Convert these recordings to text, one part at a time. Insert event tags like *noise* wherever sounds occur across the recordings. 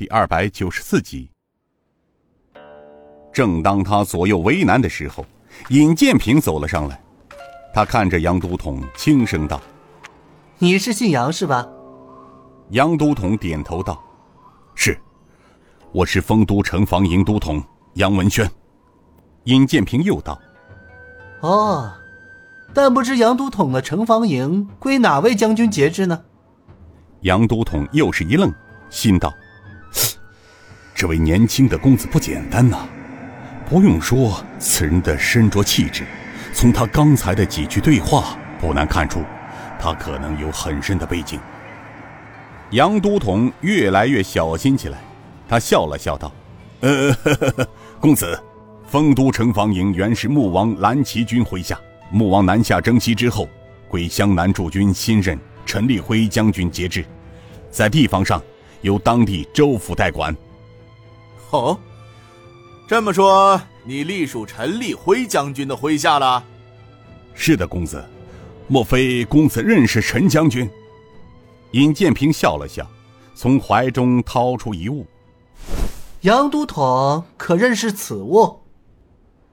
第二百九十四集。正当他左右为难的时候，尹建平走了上来。他看着杨都统，轻声道：“你是姓杨是吧？”杨都统点头道：“是，我是丰都城防营都统杨文轩。”尹建平又道：“哦，但不知杨都统的城防营归哪位将军节制呢？”杨都统又是一愣，心道：“这位年轻的公子不简单呐！不用说，此人的身着气质。”从他刚才的几句对话，不难看出，他可能有很深的背景。杨都统越来越小心起来，他笑了笑道：“呃，呵 *laughs* 呵公子，丰都城防营原是穆王蓝旗军麾下，穆王南下征西之后，归湘南驻军新任陈立辉将军节制，在地方上由当地州府代管。”哦，这么说。你隶属陈立辉将军的麾下了？是的，公子。莫非公子认识陈将军？尹建平笑了笑，从怀中掏出一物。杨都统可认识此物？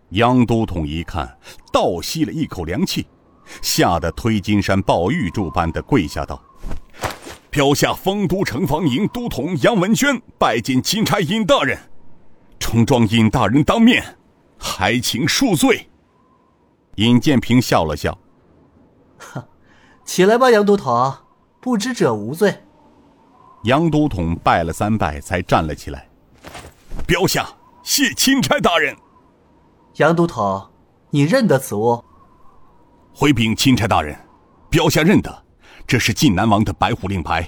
杨都统一看，倒吸了一口凉气，吓得推金山抱玉柱般的跪下道：“标下丰都城防营都统杨文轩拜见钦差尹大人，冲撞尹大人当面。”还请恕罪。尹建平笑了笑，哈，起来吧，杨都统，不知者无罪。杨都统拜了三拜，才站了起来。标下谢钦差大人。杨都统，你认得此物？回禀钦差大人，标下认得，这是晋南王的白虎令牌，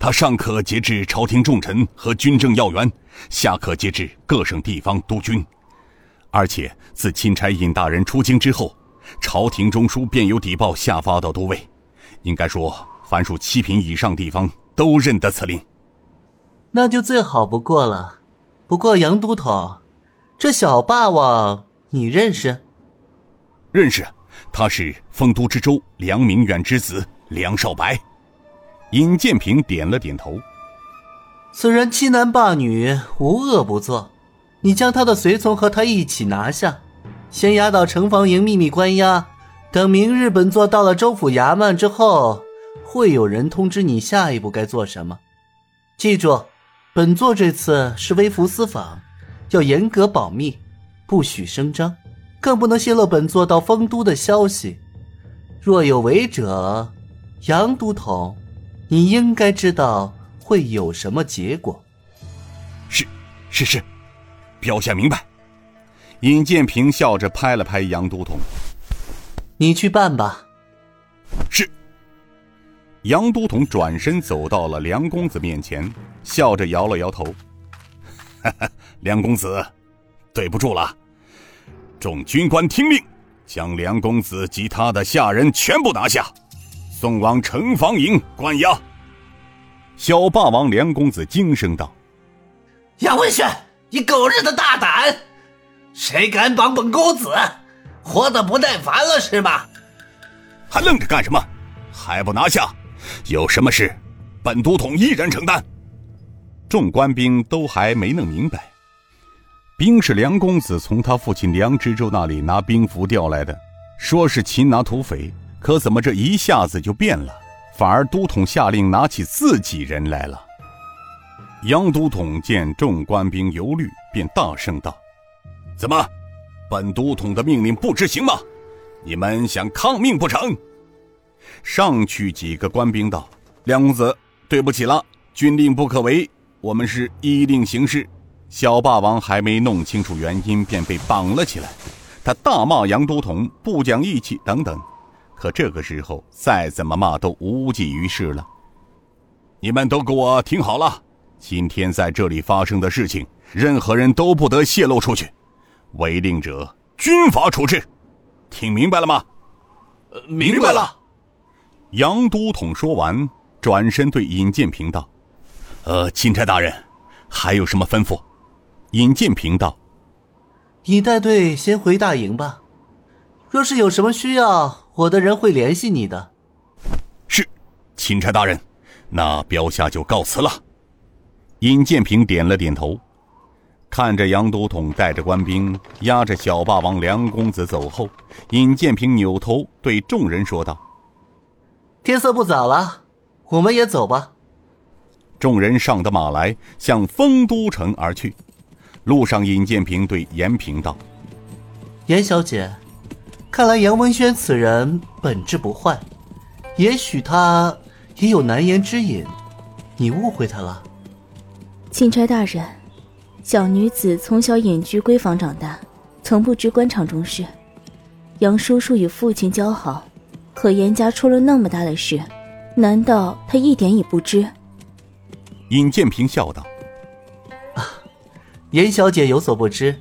他上可节制朝廷重臣和军政要员，下可节制各省地方督军。而且自钦差尹大人出京之后，朝廷中枢便有底报下发到都尉，应该说，凡属七品以上地方都认得此令。那就最好不过了。不过杨都统，这小霸王你认识？认识，他是丰都知州梁明远之子梁少白。尹建平点了点头。此人欺男霸女，无恶不作。你将他的随从和他一起拿下，先押到城防营秘密关押。等明日本座到了州府衙门之后，会有人通知你下一步该做什么。记住，本座这次是微服私访，要严格保密，不许声张，更不能泄露本座到丰都的消息。若有违者，杨都统，你应该知道会有什么结果。是，是是。标下明白。尹建平笑着拍了拍杨都统：“你去办吧。”是。杨都统转身走到了梁公子面前，笑着摇了摇头：“ *laughs* 梁公子，对不住了。众军官听令，将梁公子及他的下人全部拿下，送往城防营关押。”小霸王梁公子惊声道：“杨文轩。”你狗日的大胆！谁敢绑本公子？活得不耐烦了是吧？还愣着干什么？还不拿下！有什么事，本都统一人承担。众官兵都还没弄明白，兵是梁公子从他父亲梁知州那里拿兵符调来的，说是擒拿土匪，可怎么这一下子就变了？反而都统下令拿起自己人来了。杨都统见众官兵犹豫，便大声道：“怎么，本都统的命令不执行吗？你们想抗命不成？”上去几个官兵道：“梁公子，对不起了，军令不可违，我们是依令行事。”小霸王还没弄清楚原因，便被绑了起来。他大骂杨都统不讲义气等等，可这个时候再怎么骂都无济于事了。你们都给我听好了。今天在这里发生的事情，任何人都不得泄露出去，违令者军法处置，听明白了吗？明白了。杨都统说完，转身对尹建平道：“呃，钦差大人，还有什么吩咐？”尹建平道：“你带队先回大营吧，若是有什么需要，我的人会联系你的。”是，钦差大人，那标下就告辞了。尹建平点了点头，看着杨都统带着官兵押着小霸王梁公子走后，尹建平扭头对众人说道：“天色不早了，我们也走吧。”众人上的马来，向丰都城而去。路上，尹建平对严平道：“严小姐，看来杨文轩此人本质不坏，也许他也有难言之隐，你误会他了。”钦差大人，小女子从小隐居闺房长大，从不知官场中事。杨叔叔与父亲交好，可严家出了那么大的事，难道他一点也不知？尹建平笑道：“啊，严小姐有所不知，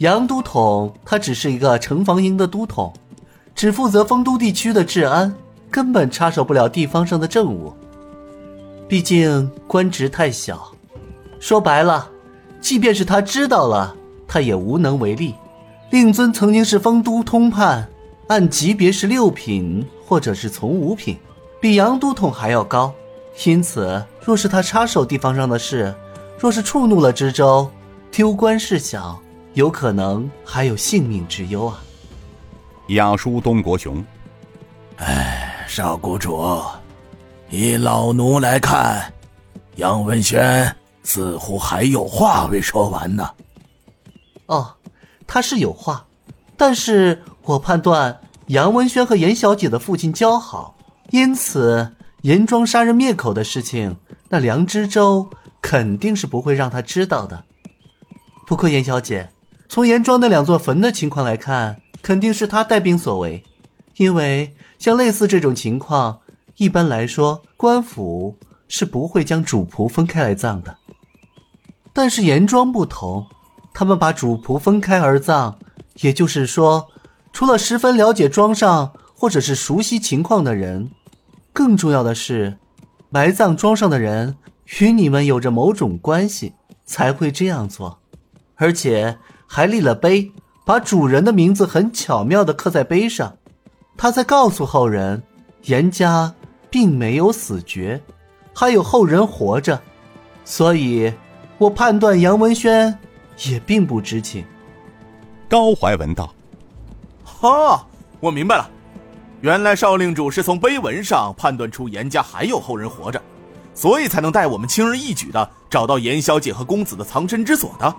杨都统他只是一个城防营的都统，只负责丰都地区的治安，根本插手不了地方上的政务。毕竟官职太小。”说白了，即便是他知道了，他也无能为力。令尊曾经是丰都通判，按级别是六品或者是从五品，比杨都统还要高。因此，若是他插手地方上的事，若是触怒了知州，丢官事小，有可能还有性命之忧啊。亚叔东国雄，哎，少谷主，以老奴来看，杨文轩。似乎还有话未说完呢。哦，他是有话，但是我判断杨文轩和严小姐的父亲交好，因此严庄杀人灭口的事情，那梁知州肯定是不会让他知道的。不过严小姐，从严庄那两座坟的情况来看，肯定是他带兵所为，因为像类似这种情况，一般来说官府是不会将主仆分开来葬的。但是严庄不同，他们把主仆分开而葬，也就是说，除了十分了解庄上或者是熟悉情况的人，更重要的是，埋葬庄上的人与你们有着某种关系，才会这样做，而且还立了碑，把主人的名字很巧妙地刻在碑上，他在告诉后人，严家并没有死绝，还有后人活着，所以。我判断杨文轩也并不知情。高怀文道：“哈，我明白了，原来少令主是从碑文上判断出严家还有后人活着，所以才能带我们轻而易举的找到严小姐和公子的藏身之所的。”